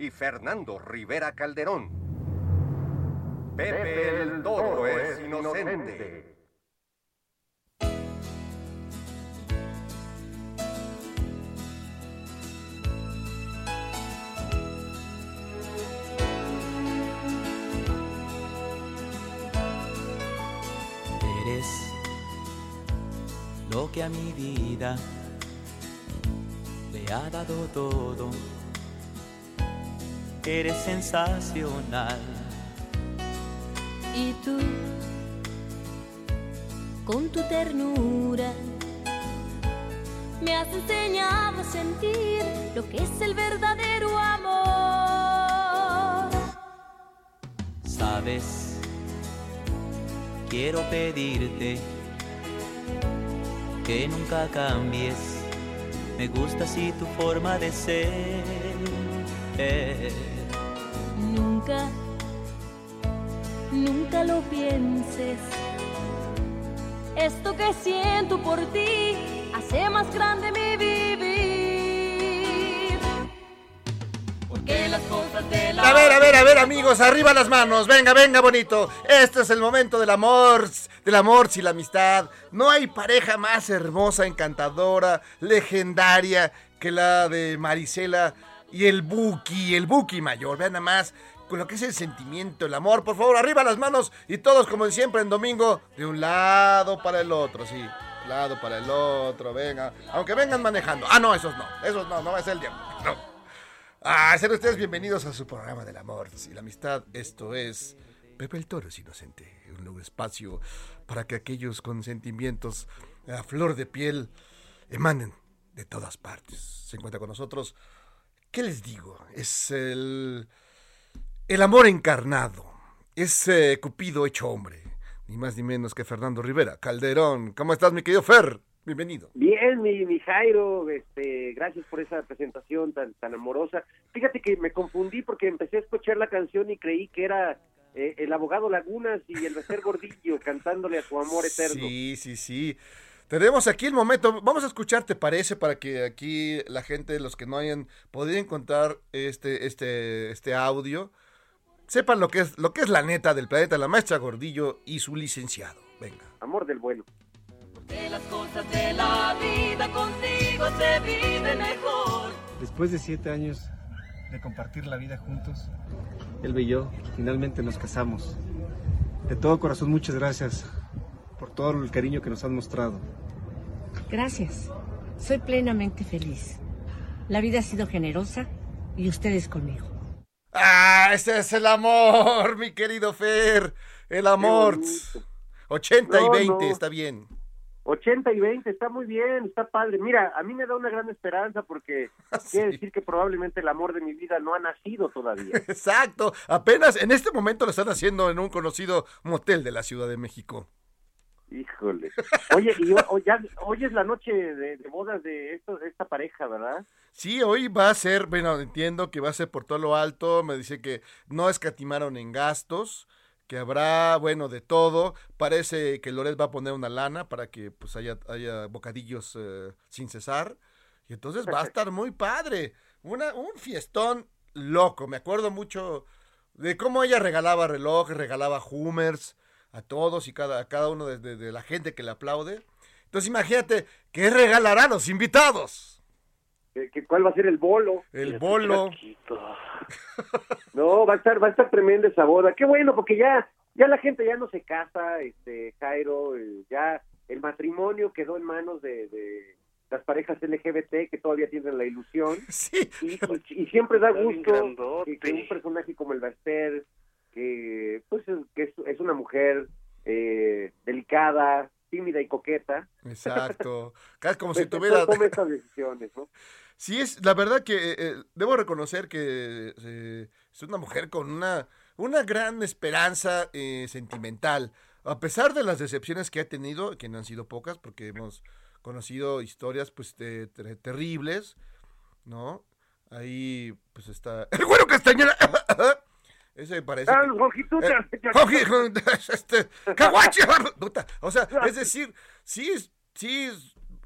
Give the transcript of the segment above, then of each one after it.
y Fernando Rivera Calderón. Pepe el Toro es inocente. Eres lo que a mi vida le ha dado todo. Eres sensacional. Y tú, con tu ternura, me has enseñado a sentir lo que es el verdadero amor. Sabes, quiero pedirte que nunca cambies. Me gusta así tu forma de ser. Nunca, lo pienses. Esto que siento por ti hace más grande mi vivir. Porque las cosas de la A ver, a ver, a ver, amigos, arriba las manos. Venga, venga, bonito. Este es el momento del amor, del amor y la amistad. No hay pareja más hermosa, encantadora, legendaria que la de Marisela y el Buki, el Buki mayor. Vean nada más con lo que es el sentimiento, el amor. Por favor, arriba las manos y todos como siempre en domingo, de un lado para el otro, sí. Lado para el otro, venga. Aunque vengan manejando. Ah, no, esos no. Esos no, no va a ser el diablo. No. Ah, sean ustedes bienvenidos a su programa del amor y la amistad. Esto es Pepe el Toro es Inocente, un nuevo espacio para que aquellos con sentimientos a flor de piel emanen de todas partes. Se encuentra con nosotros, ¿qué les digo? Es el, el amor encarnado, es eh, Cupido hecho hombre, ni más ni menos que Fernando Rivera. Calderón, ¿cómo estás mi querido Fer? Bienvenido. Bien, mi, mi Jairo, este, gracias por esa presentación tan, tan amorosa. Fíjate que me confundí porque empecé a escuchar la canción y creí que era eh, el abogado Lagunas y el Becer Gordillo cantándole a su amor eterno. Sí, sí, sí. Tenemos aquí el momento, vamos a escuchar, ¿te parece? Para que aquí la gente, los que no hayan podido encontrar este, este, este audio, sepan lo que es, lo que es la neta del planeta, la maestra Gordillo y su licenciado. Venga. Amor del bueno. Que las cosas de la vida contigo se vive mejor. Después de siete años de compartir la vida juntos, él y yo finalmente nos casamos. De todo corazón, muchas gracias por todo el cariño que nos han mostrado. Gracias. Soy plenamente feliz. La vida ha sido generosa y ustedes conmigo. Ah, ese es el amor, mi querido Fer. El amor. bonito. 80 y No, 20, no. está bien. 80 y 20, está muy bien, está padre. Mira, a mí me da una gran esperanza porque quiere decir que probablemente el amor de mi vida no ha nacido todavía. Exacto. Apenas en este momento lo están haciendo en un conocido motel de la Ciudad de México. Híjole. Oye, y ya- hoy es la noche de, de bodas de, esto, de esta pareja, ¿verdad? Sí, hoy va a ser, bueno, entiendo que va a ser por todo lo alto. Me dice que no escatimaron en gastos, que habrá, bueno, de todo. Parece que Loret va a poner una lana para que pues haya, haya bocadillos eh, sin cesar. Y entonces va a estar muy padre. Una, un fiestón loco. Me acuerdo mucho de cómo ella regalaba relojes, regalaba Hummers a todos y cada, a cada uno de, de- de la gente que le aplaude. Entonces imagínate, ¿qué regalará a los invitados? Que- que ¿Cuál va a ser el bolo? El bolo. No, va a estar, va a estar tremenda esa boda. Qué bueno, porque ya, ya la gente ya no se casa, este, Jairo, eh, ya el matrimonio quedó en manos de, de las parejas LGBT que todavía tienen la ilusión. Y, y- y siempre da gusto que, que un personaje como el Baster, que pues es, que es, es una mujer eh, delicada, tímida y coqueta, Exacto. Casi como pues, si tuviera... tome estas decisiones, ¿no? Sí, es la verdad que eh, eh, debo reconocer que eh, es una mujer con una, una gran esperanza eh, sentimental. A pesar de las decepciones que ha tenido, que no han sido pocas, porque hemos conocido historias pues de- terribles, ¿no? Ahí pues está... ¡El güero Castañeda! Ese parece... Ah. Eh, este. O sea, es decir, sí, sí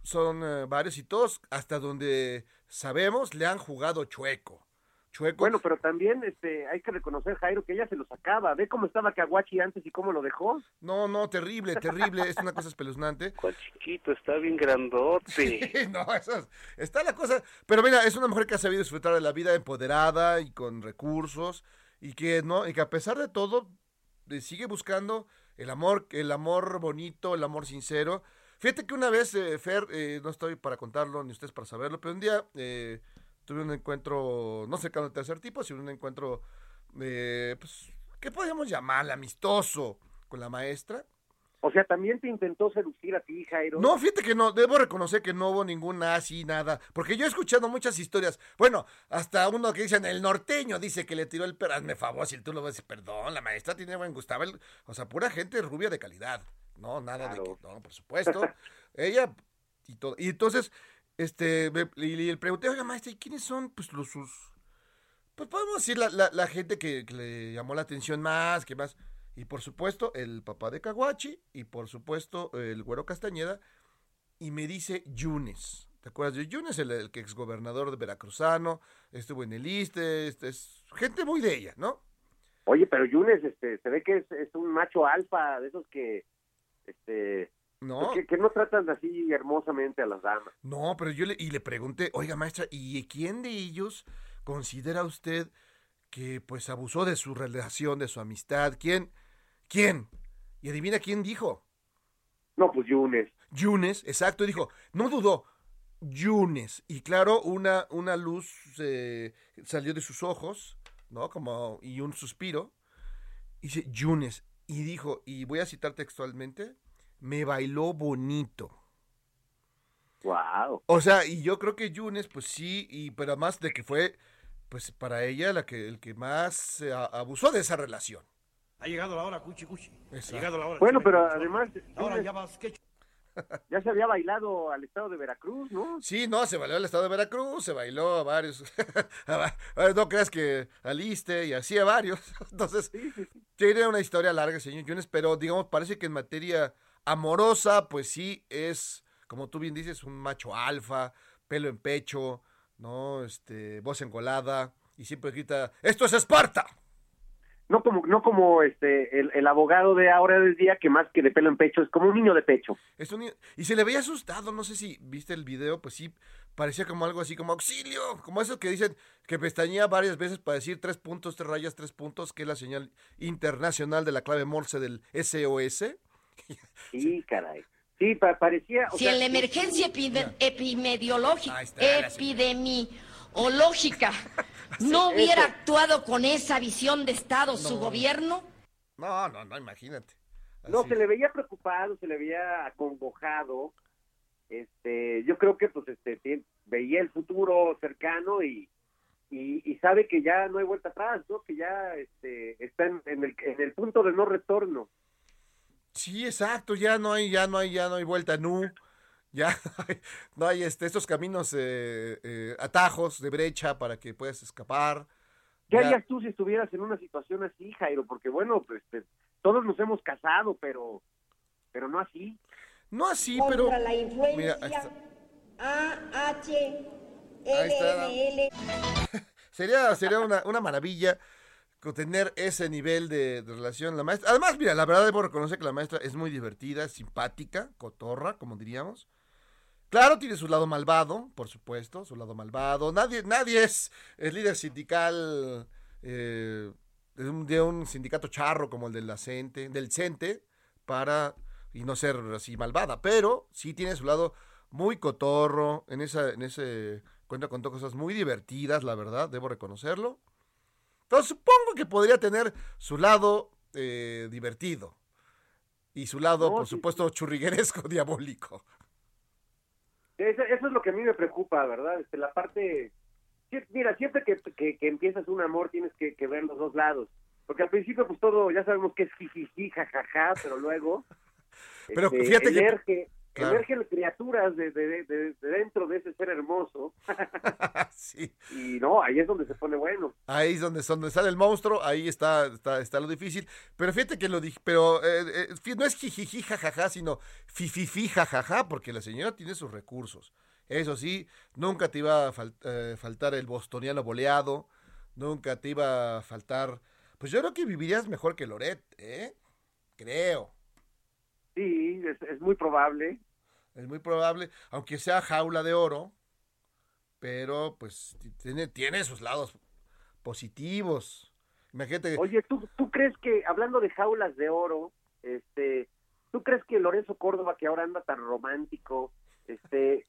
son eh, varios y todos, hasta donde sabemos, le han jugado chueco. Chueco. Bueno, pero también este, hay que reconocer, Jairo, que ella se lo sacaba. ¿Ve cómo estaba Caguachi antes y cómo lo dejó? No, no, terrible, terrible. Es una cosa espeluznante. ¿Cuál chiquito? Está bien grandote. Sí, no, eso es- está la cosa. Pero mira, es una mujer que ha sabido disfrutar de la vida empoderada y con recursos y que no, y que a pesar de todo eh, sigue buscando el amor, el amor bonito, el amor sincero. Fíjate que una vez, eh, Fer, eh, no estoy para contarlo ni ustedes para saberlo, pero un día eh, tuve un encuentro, no cercano al tercer tipo, sino un encuentro, eh, pues, ¿qué podríamos llamarle? Amistoso con la maestra. O sea, también te intentó seducir a ti, Jairo. No, fíjate que no, debo reconocer que no hubo ningún así, nada, porque yo he escuchado muchas historias, bueno, hasta uno que dicen, el norteño dice que le tiró el perro, hazme favor, si tú lo ves, perdón, la maestra tiene buen Gustavo, el- o sea, pura gente rubia de calidad, no, nada de que, no, por supuesto, ella, y todo, y entonces, este, y le pregunté, oiga, maestra, ¿y quiénes son, pues, los sus, pues podemos decir la, la, la gente que, que le llamó la atención más, que más, y por supuesto el papá de Caguachi, y por supuesto el güero Castañeda, y me dice Yunes. ¿Te acuerdas de Yunes, el, el que exgobernador de Veracruzano? Estuvo en el ISTE, este, es gente muy de ella, ¿no? Oye, pero Yunes, este, se ve que es, es un macho alfa, de esos que, este, No. que, que no tratan así hermosamente a las damas. No, pero yo le, y le pregunté, oiga maestra, ¿y quién de ellos considera usted que pues abusó de su relación, de su amistad? ¿Quién? ¿Quién? Y adivina quién dijo. No, pues Yunes. Yunes, exacto, dijo, no dudó, Yunes. Y claro, una, una luz eh, salió de sus ojos, ¿no? Como, y un suspiro. Y dice, Yunes. Y dijo, y voy a citar textualmente, me bailó bonito. Wow. O sea, y yo creo que Yunes, pues sí, y pero además de que fue, pues para ella la que el que más eh, abusó de esa relación. Ha llegado la hora, cuchi cuchi. Ha llegado la hora. Bueno, pero además, Ahora ya vas, ¿qué? ya se había bailado al estado de Veracruz, ¿no? Sí, no, se bailó al estado de Veracruz, se bailó a varios. a a no creas que aliste y así a varios. Entonces, tiene una historia larga, señor Yunes, pero digamos, parece que en materia amorosa, pues sí es, como tú bien dices, un macho alfa, pelo en pecho, ¿no? Este, voz engolada, y siempre grita, ¡Esto es Esparta! No como, no como este, el, el abogado de ahora del día, que más que de pelo en pecho, es como un niño de pecho. Es un ni- y se le veía asustado, no sé si viste el video, pues sí, parecía como algo así como auxilio, como eso que dicen que pestañea varias veces para decir tres puntos, tres rayas, tres puntos, que es la señal internacional de la clave Morse del SOS. Sí, caray. Sí, pa- parecía... o Si sea, en la emergencia epide- epidemiológica, epidemiológica, no hubiera eso. actuado con esa visión de Estado su No. gobierno, No, no, no, imagínate. No, se le veía preocupado, se le veía acongojado. Este, yo creo que pues este veía el futuro cercano y, y, y sabe que ya no hay vuelta atrás, ¿no? Que ya este está en, en el, en el punto de no retorno. Sí, exacto, ya no hay, ya no hay, ya no hay vuelta nu, ya no hay, este, estos caminos, eh, eh, atajos de brecha para que puedas escapar. ¿Qué Ya- harías tú si estuvieras en una situación así, Jairo? Porque bueno, pues este, todos nos hemos casado, pero pero no así. No así, pero contra la influencia mira, ahí está. Ahí está. LML. Sería, sería una, una maravilla tener ese nivel de, de relación. La maestra, además, mira, la verdad debo reconocer que la maestra es muy divertida, simpática, cotorra, como diríamos. Claro, tiene su lado malvado, por supuesto, su lado malvado. Nadie, nadie es líder sindical eh, de, un, de un sindicato charro como el de la CENTE, del CENTE para y no ser así malvada, pero sí tiene su lado muy cotorro, en esa, en ese cuenta con cosas muy divertidas, la verdad, debo reconocerlo. Entonces supongo que podría tener su lado eh, divertido y su lado, No, por sí. supuesto, churrigueresco, diabólico. Eso, eso es lo que a mí me preocupa, ¿verdad? Este, la parte... Mira, siempre que, que, que empiezas un amor tienes que, que ver los dos lados. Porque al principio, pues todo, ya sabemos que es jijiji, jajaja, pero luego... Pero este, fíjate que- Claro. emergen criaturas de, de, de- de dentro de ese ser hermoso. sí. Y no, ahí es donde se pone bueno. Ahí es donde, donde sale el monstruo, ahí está, está, está lo difícil. Pero fíjate que lo dije, pero eh, eh, no es jijiji jajaja, sino fififi jajaja, porque la señora tiene sus recursos. Eso sí, nunca te iba a fal- eh, faltar el bostoniano boleado, nunca te iba a faltar. Pues yo creo que vivirías mejor que Loret, ¿eh? Creo. Sí, es, es muy probable. Es muy probable, aunque sea jaula de oro, pero pues tiene, tiene sus lados positivos. Imagínate. Oye, ¿tú, ¿tú crees que, hablando de jaulas de oro, este, ¿tú crees que Lorenzo Córdoba, que ahora anda tan romántico, este,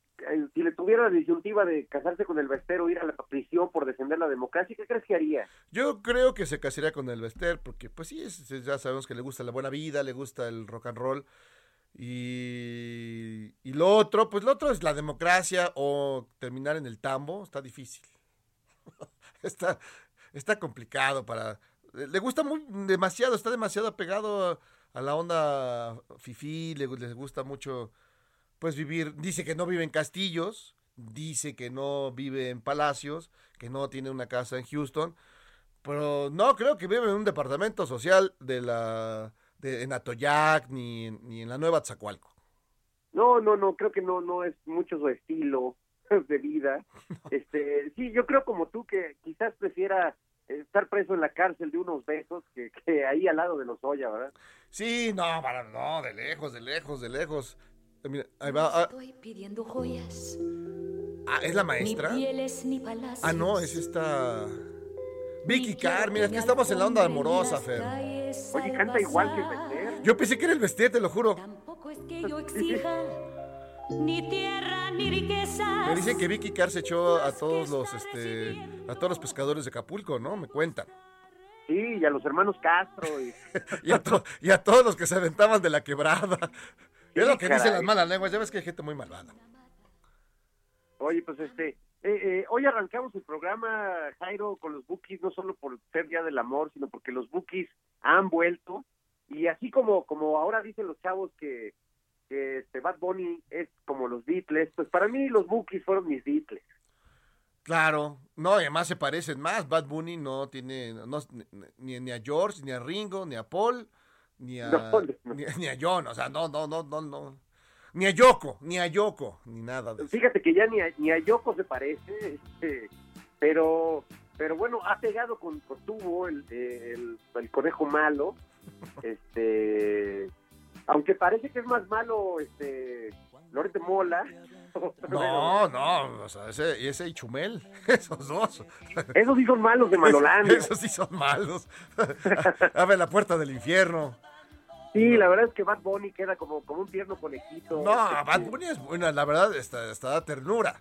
si le tuviera la disyuntiva de casarse con el bestero, ir a la prisión por defender la democracia, ¿qué crees que haría? Yo creo que se casaría con el Bester, porque pues sí, ya sabemos que le gusta la buena vida, le gusta el rock and roll. Y, y lo otro, pues lo otro es la democracia o terminar en el tambo, está difícil. está, está complicado para... Le gusta muy demasiado, está demasiado apegado a, la onda fifí, le, le gusta mucho pues vivir, dice que no vive en castillos, dice que no vive en palacios, que no tiene una casa en Houston, pero no creo que vive en un departamento social de la de, en Atoyac ni, en- ni en la Nueva Tzacualco. No, no, no, creo que no, no es mucho su estilo de vida. Este, sí, yo creo como tú que quizás prefiera estar preso en la cárcel de unos besos que, que ahí al lado de los Oya, ¿verdad? Sí, no, para, no, de lejos, de lejos, de lejos. Mira, ahí va. Ah, Estoy pidiendo joyas. ah, ¿es la maestra? Ni pieles ni palacios. Ah, no, es esta. Vicky Carr, mira, es que estamos en la onda amorosa, Fer. Oye, canta igual que el Bester. Yo pensé que era el vestir, te lo juro. Tampoco es que yo exija ni tierra ni riquezas. Me dicen que Vicky Carr se echó a todos los, este, a todos los pescadores de Acapulco, ¿no? Me cuentan. Sí, y a los hermanos Castro. Y... Y a, to- y a todos los que se aventaban de la quebrada. Es lo que dicen las malas lenguas. Ya ves que hay gente muy malvada. Oye, pues este, eh, eh, hoy arrancamos el programa, Jairo, con los Bookies, no solo por ser Día del Amor, sino porque los Bookies han vuelto. Y así como, como ahora dicen los chavos que, que este Bad Bunny es como los Beatles, pues para mí los Bookies fueron mis Beatles. Claro. No, además se parecen más. Bad Bunny no tiene no, ni, ni a George, ni a Ringo, ni a Paul, ni a, No, no. Ni, ni a John. O sea, no, no, no, no, no. Ni a Yoko, ni a Yoko, ni nada de eso. Fíjate que ya ni a, ni a Yoko se parece, este, pero pero bueno, ha pegado con, con tubo el, el, el conejo malo, este aunque parece que es más malo este Lorete Mola. No, no, o sea, ese, y ese y Chumel, esos dos. Esos sí son malos de Malolandia. Esos sí son malos. Abre la puerta del infierno. Sí, la verdad es que Bad Bunny queda como, como un tierno conejito. No, Bad Bunny es buena, la verdad, está, está da ternura.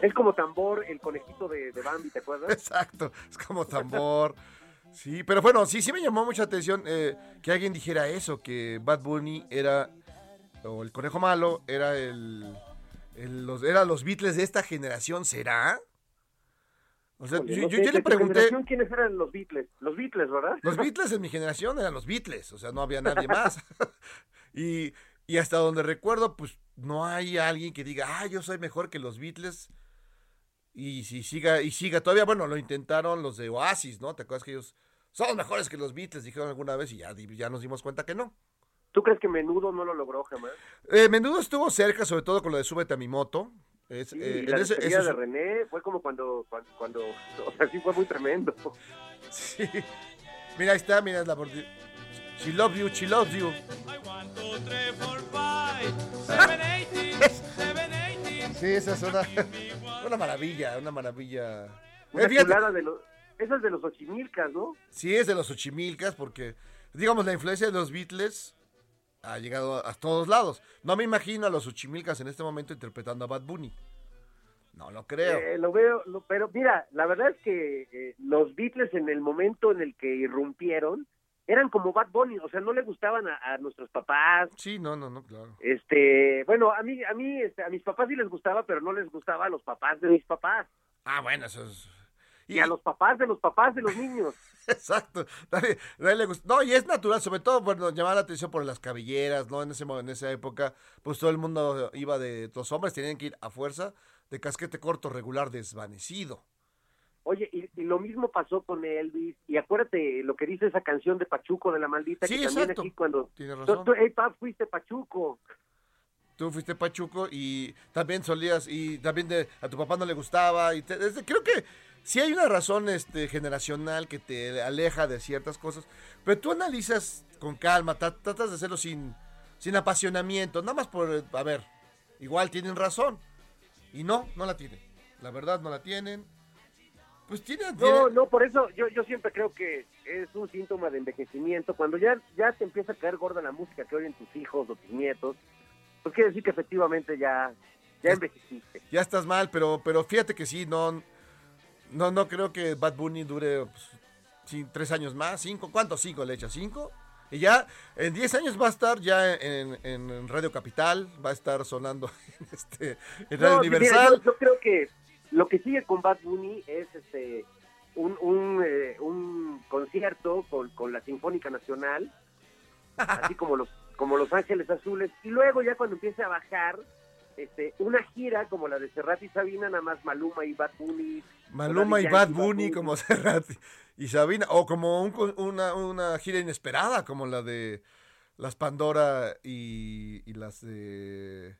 Es como Tambor, el conejito de, de Bambi, ¿te acuerdas? Exacto, es como tambor. Sí, pero bueno, sí, sí me llamó mucha atención eh, que alguien dijera eso, que Bad Bunny era, o el conejo malo, era el, el- los, era los Beatles de esta generación, ¿será? O sea, yo, no yo- sé, yo de le pregunté, ¿Quiénes eran los Beatles? Los Beatles, ¿verdad? los Beatles en mi generación eran los Beatles, o sea, no había nadie más. y, y hasta donde recuerdo, pues no hay alguien que diga, ah, yo soy mejor que los Beatles. Y si siga, y siga todavía, bueno, lo intentaron los de Oasis, ¿no? ¿Te acuerdas que ellos son mejores que los Beatles? Dijeron alguna vez y ya, ya nos dimos cuenta que no. ¿Tú crees que Menudo no lo logró jamás? Eh, Menudo estuvo cerca, sobre todo con lo de Súbete a mi moto. Es, Sí, eh, la ese- de René fue como cuando, cuando, cuando, o sea, sí fue muy tremendo. Sí. Mira, ahí está, mira la She loves you, she loves you. Sí, esa es una, una maravilla, una maravilla. Una Eh, de los... Esa es de los Ochimilcas, ¿no? Sí, es de los Ochimilcas, porque, digamos, la influencia de los Beatles ha llegado a todos lados. No me imagino a los Ochimilcas en este momento interpretando a Bad Bunny. No lo creo. Eh, lo veo, lo- pero mira, la verdad es que eh, los Beatles en el momento en el que irrumpieron eran como Bad Bunny, o sea, no le gustaban a, a nuestros papás. Sí, no, no, no, claro. Este, bueno, a mí, a mí, este, a mis papás sí les gustaba, pero no les gustaba a los papás de mis papás Ah, bueno, eso es... y a los papás de los papás de los niños. Exacto. Nadie- nadie le gusta- No, y es natural, sobre todo, bueno, llamaba la atención por las cabelleras, ¿no? En ese en esa época, pues todo el mundo iba de... Los hombres tenían que ir a fuerza de casquete corto regular desvanecido. Oye, y, y lo mismo pasó con Elvis. Y acuérdate lo que dice esa canción de Pachuco de la maldita. Sí, que también aquí cuando. Tienes Tú, razón. tú, hey, pap, fuiste Pachuco. Tú fuiste pachuco y también solías, y también de- a tu papá no le gustaba. y te- desde- Creo que sí hay una razón este, generacional que te aleja de ciertas cosas, pero tú analizas con calma, tra- tratas de hacerlo sin, sin apasionamiento, nada más por, eh, a ver, igual tienen razón. Y no, no la tienen. La verdad no la tienen. Pues tienen... No, tienen- no, por eso yo, yo siempre creo que es un síntoma de envejecimiento. Cuando ya, ya te empieza a caer gorda la música que oyen tus hijos o tus nietos, pues quiere decir que efectivamente ya, ya envejeciste. ya estás mal, pero, pero fíjate que sí, no, no, no creo que Bad Bunny dure pues, tres años más, cinco, ¿cuántos? Cinco le echa, cinco. Y ya en 10 años va a estar ya en, en Radio Capital, va a estar sonando en, este, en Radio No, sí, mira, Universal. yo, yo creo que lo que sigue con Bad Bunny es este un, un, eh, un concierto con, con la Sinfónica Nacional, así como los como Los Ángeles Azules, y luego ya cuando empiece a bajar, este una gira como la de Serrat y Sabina, nada más Maluma y Bad Bunny. Maluma y Bad Bunny como Serrat y Sabina, o como un una, una gira inesperada como la de las Pandora y, y las de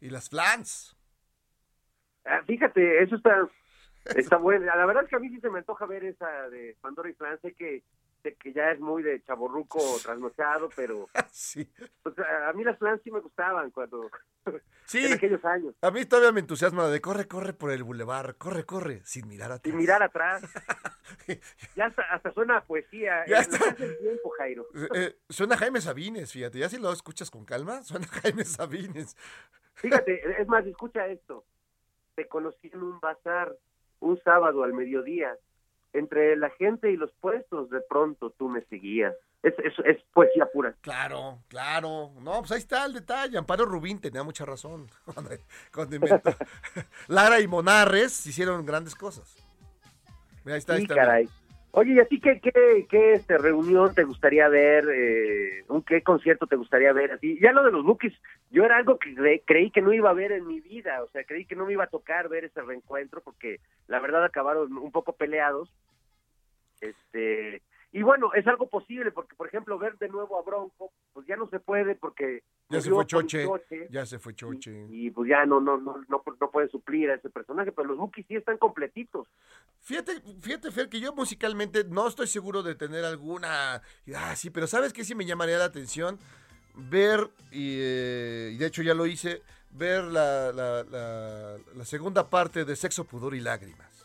y las Flans. Ah, fíjate, eso está está bueno. La verdad es que a mí sí se me antoja ver esa de Pandora y Fran. Sé que, sé que ya es muy de chaborruco trasnochado, pero sí. pues, a a mí las Flans sí me gustaban cuando Sí. en aquellos años. A mí todavía me entusiasma de corre, corre por el bulevar, corre, corre, sin mirar atrás. Sin mirar atrás. ya hasta, hasta suena a poesía. Ya está. tiempo, Jairo. Eh, eh, suena Jaime Sabines, fíjate, ya si lo escuchas con calma, suena Jaime Sabines. Fíjate, es más, escucha esto. Te conocí en un bazar un sábado al mediodía. Entre la gente y los puestos, de pronto tú me seguías. Es, es, es poesía pura. Claro, claro. No, pues ahí está el detalle. Amparo Rubín tenía mucha razón cuando, inventó. Lara y Monarres hicieron grandes cosas. Mira, ahí está, ahí Sí, está. caray. Oye, ¿y a ti qué, qué, qué este, reunión te gustaría ver? Eh, ¿Un qué concierto te gustaría ver a ti? Ya lo de los Bookies, yo era algo que cre- creí que no iba a ver en mi vida, o sea, creí que no me iba a tocar ver ese reencuentro porque la verdad acabaron un poco peleados. Este, y bueno, es algo posible porque, por ejemplo, ver de nuevo a Bronco, pues ya no se puede porque Ya se murió fue Choche, ya se fue Choche. y pues ya no, no, no, no, no puede suplir a ese personaje, pero los Bookies sí están completitos. Fíjate, fíjate, Fer, que yo musicalmente no estoy seguro de tener alguna. Ah, sí, pero ¿sabes qué sí me llamaría la atención? Ver, y, eh, y de hecho ya lo hice, ver la, la- la- la segunda parte de Sexo, Pudor y Lágrimas.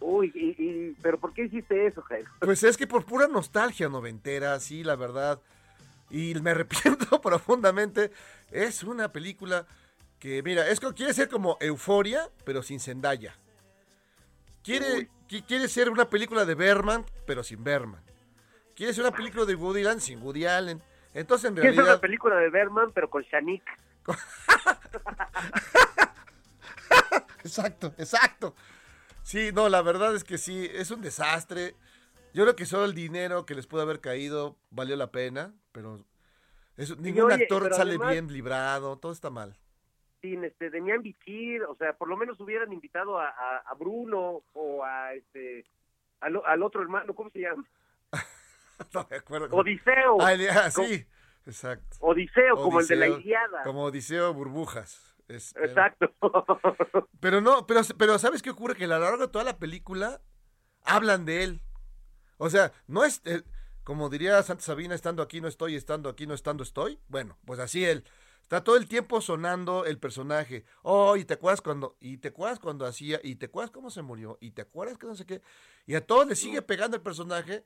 Uy, y, y- pero ¿por qué hiciste eso, Jairo? Pues es que por pura nostalgia noventera, sí, la verdad. Y me arrepiento profundamente. Es una película que, mira, es que quiere ser como Euforia, pero sin Zendaya. Quiere, qui- quiere ser una película de Berman, pero sin Berman. Quiere ser una película de Woody Allen sin Woody Allen. Entonces, en ¿Qué es realidad... una película de Berman, pero con Shanik? Exacto, exacto. Sí, no, la verdad es que sí, es un desastre. Yo creo que solo el dinero que les pudo haber caído valió la pena, pero eso, ningún oye, actor sale además- bien librado, todo está mal. Sin este, Demian Bichir, o sea, por lo menos hubieran invitado a, a- a Bruno o a este, al, otro hermano, ¿cómo se llama? No me acuerdo. Odiseo. Ah, ah, sí, exacto. Odiseo, como el de la Iliada. Como Odiseo Burbujas. Es- Exacto. Pero no, pero, pero ¿sabes qué ocurre? Que a lo largo de toda la película hablan de él. O sea, no es, eh, como diría Santa Sabina, estando aquí no estoy, estando aquí no estando estoy. Bueno, pues así él. Está todo el tiempo sonando el personaje. Oh, y te acuerdas cuando, y te acuerdas cuando hacía, y te acuerdas cómo se murió, y te acuerdas que no sé qué. Y a todos les sigue pegando el personaje.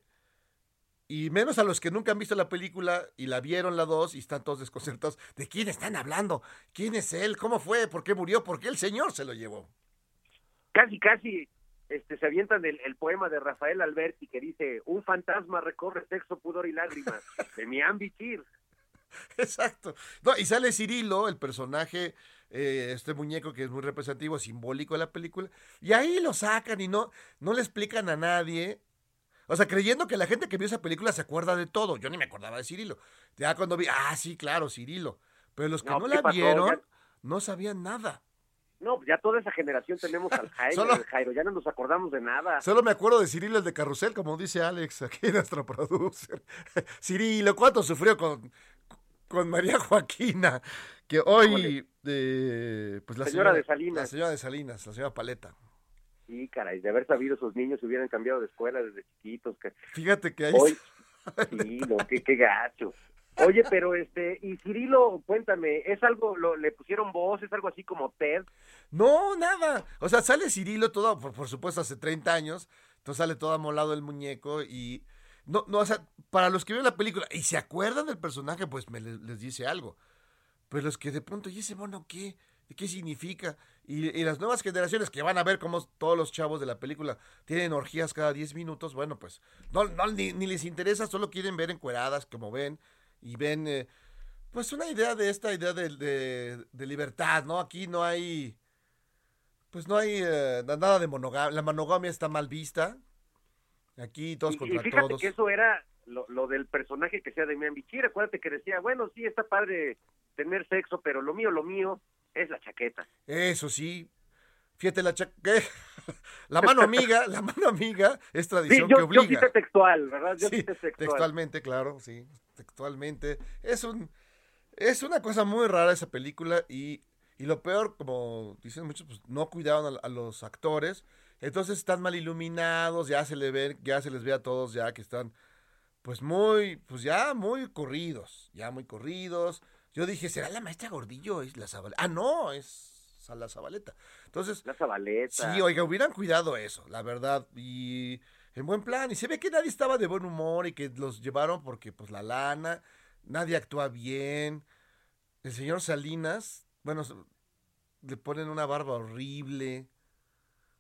Y menos a los que nunca han visto la película y la vieron la dos y están todos desconcertados. ¿De quién están hablando? ¿Quién es él? ¿Cómo fue? ¿Por qué murió? ¿Por qué el señor se lo llevó? Casi, casi este, se avientan el, el poema de Rafael Alberti que dice, un fantasma recorre sexo, pudor y lágrimas, de mi ambichir. Exacto. No, y sale Cirilo, el personaje, eh, este muñeco que es muy representativo, simbólico de la película, y ahí lo sacan y no, no le explican a nadie. O sea, creyendo que la gente que vio esa película se acuerda de todo. Yo ni me acordaba de Cirilo. Ya cuando vi, ah, sí, claro, Cirilo. Pero los que no, No, la vieron, Ya- no sabían nada. No, ya toda esa generación tenemos al Jairo, Solo- al Jairo, ya no nos acordamos de nada. Solo me acuerdo de Cirilo el de Carrusel, como dice Alex, aquí nuestro producer. Cirilo, ¿cuánto sufrió con, con María Joaquina? Que hoy, eh, pues la Señora señora, de Salinas. La señora de Salinas, la señora Paleta. Sí, caray, de haber sabido esos niños se hubieran cambiado de escuela desde chiquitos. Fíjate que ahí... Hoy, sí, no, qué, qué gacho. Oye, pero este, y Cirilo, cuéntame, ¿es algo, lo, le pusieron voz, es algo así como Ted? No, nada. O sea, sale Cirilo todo, por, por supuesto, hace 30 años. Entonces sale todo amolado el muñeco y... No, no, o sea, para los que vieron la película y se acuerdan del personaje, pues me le- les dice algo. Pero los que de pronto, ¿y ese mono qué? ¿De qué significa? Y, y las nuevas generaciones que van a ver cómo todos los chavos de la película tienen orgías cada 10 minutos, bueno, pues no, no ni, ni les interesa, solo quieren ver encueradas, como ven, y ven, eh, pues una idea de esta idea de, de- de libertad, ¿no? Aquí no hay, pues no hay eh, nada de monogamia, la monogamia está mal vista, aquí todos Y, y contra fíjate todos. que eso era lo, lo del personaje que sea de Mian Bichir. Acuérdate que decía, bueno, sí, está padre tener sexo, pero lo mío, lo mío es la chaqueta. Eso sí. Fíjate la cha- ¿qué? la mano amiga, la mano amiga es Sí, tradición yo, que yo obliga. cité textual, ¿verdad? Yo Sí, textual. textualmente, claro, sí, textualmente. Es un es una cosa muy rara esa película y, y lo peor, como dicen muchos, pues no cuidaron a, a los actores, entonces están mal iluminados, ya se le ven, ya se les ve a todos ya que están pues muy, pues ya muy corridos, ya muy corridos. Yo dije, ¿será la maestra Gordillo? Es la Zabaleta. Ah, no, es la Zabaleta. Entonces, La Zabaleta. Sí, oiga, hubieran cuidado eso, la verdad. Y en buen plan. Y se ve que nadie estaba de buen humor y que los llevaron porque, pues, la lana, nadie actúa bien. El señor Salinas, bueno, le ponen una barba horrible.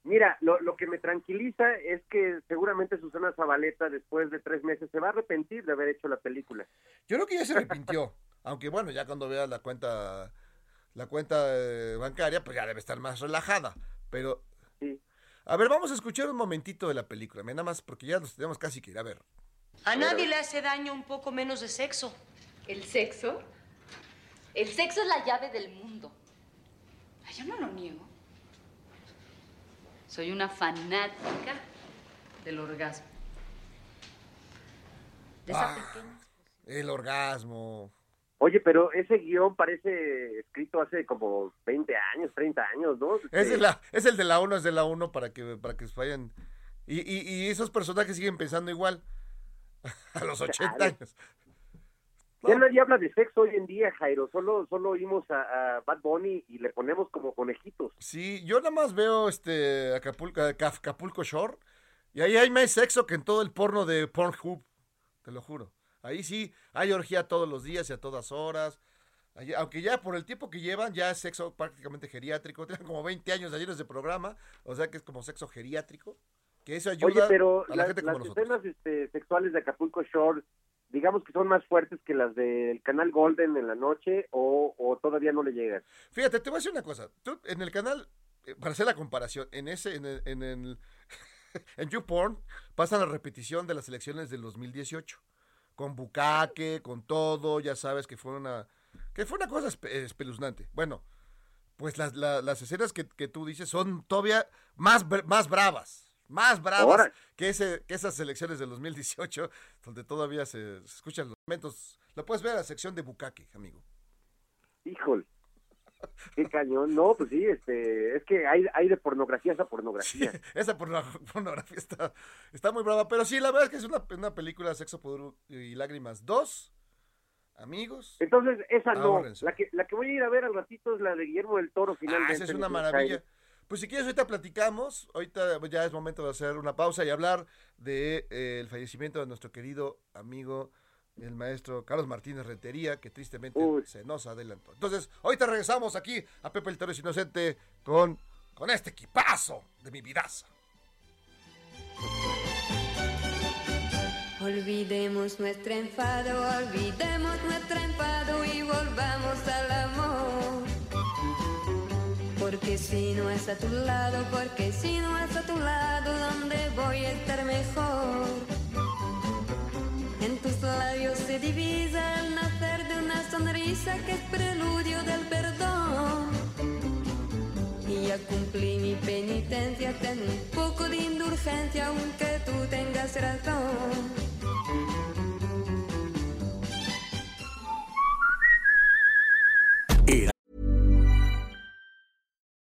Mira, lo, lo que me tranquiliza es que seguramente Susana Zabaleta después de tres meses se va a arrepentir de haber hecho la película. Yo creo que ya se arrepintió. aunque, bueno, ya cuando vea la cuenta, la cuenta eh, bancaria, pues ya debe estar más relajada. Pero, a ver, vamos a escuchar un momentito de la película. Nada más porque ya nos tenemos casi que ir a ver. A nadie le hace daño un poco menos de sexo. ¿El sexo? El sexo es la llave del mundo. Ay, yo no lo niego. Soy una fanática del orgasmo. De esa Ah, pequeña. el orgasmo. Oye, pero ese guion parece escrito hace como 20 años, 30 años, ¿no? Es, de la, es el de la 1, es de la 1 para que, para que vayan. Y, y, y esos personajes siguen pensando igual. A los 80 Chale. años. Ya nadie habla de sexo hoy en día, Jairo. Solo, solo oímos a, a Bad Bunny y le ponemos como conejitos. Sí, yo nada más veo este Acapulco, Acap- Acapulco Shore. Y ahí hay más sexo que en todo el porno de Pornhub. Te lo juro. Ahí sí hay orgía todos los días y a todas horas. Aunque ya por el tiempo que llevan, ya es sexo prácticamente geriátrico. Tienen como 20 años de ayer de programa. O sea que es como sexo geriátrico. Que eso ayuda Oye, pero a la las, gente como las nosotros. escenas este, sexuales de Acapulco Shore, digamos que son más fuertes que las del canal Golden en la noche o, o todavía no le llegan. Fíjate, te voy a decir una cosa. Tú, en el canal, eh, para hacer la comparación, en ese, en el, en el, en YouPorn, pasa la repetición de las elecciones del 2018. Con bucaque, con todo, ya sabes que fue una, que fue una cosa espe- espeluznante. Bueno, pues las, la- las escenas que, que tú dices son todavía más, más bravas. Más bravas Ahora. que, ese, que esas elecciones del 2018, donde todavía se, se escuchan los momentos. Lo puedes ver en la sección de bucaque, amigo. Híjole. Qué cañón. No, pues sí, este, es que hay, hay de pornografía esa pornografía. Esa porno- pornografía está, está muy brava, pero sí, la verdad es que es una, una película Sexo, Pudor y Lágrimas 2. amigos. Entonces, esa no. La que, la que voy a ir a ver al ratito es la de Guillermo del Toro, Ah, finalmente. esa es una maravilla. Pues si quieres, ahorita platicamos. Ahorita ya es momento de hacer una pausa y hablar del de, eh, el fallecimiento de nuestro querido amigo, el maestro Carlos Martínez Rentería, que tristemente se nos adelantó. Entonces, ahorita regresamos aquí a Pepe el Toro es Inocente con, con este equipazo de mi vidaza. Olvidemos nuestro enfado, olvidemos nuestro enfado y volvamos al amor. Porque si no es a tu lado, porque si no es a tu lado, ¿dónde voy a estar mejor? Labios se divisa el nacer de una sonrisa que es preludio del perdón. Y ya cumplí mi penitencia, ten un poco de indulgencia, aunque tú tengas razón.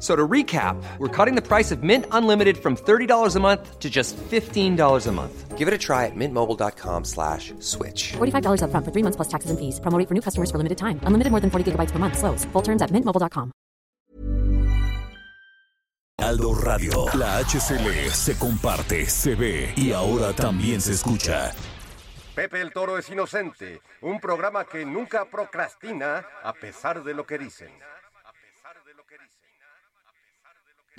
So to recap, we're cutting the price of Mint Unlimited from $30 a month to just $15 a month. Give it a try at mintmobile.com slash switch. $45 upfront for three months plus taxes and fees. Promo rate for new customers for limited time. Unlimited more than 40 gigabytes per month. Slows. Full terms at mintmobile.com. Aldo Radio. La HCL se comparte, se ve y ahora también se escucha. Pepe el Toro es Inocente, un programa que nunca procrastina a pesar de lo que dicen.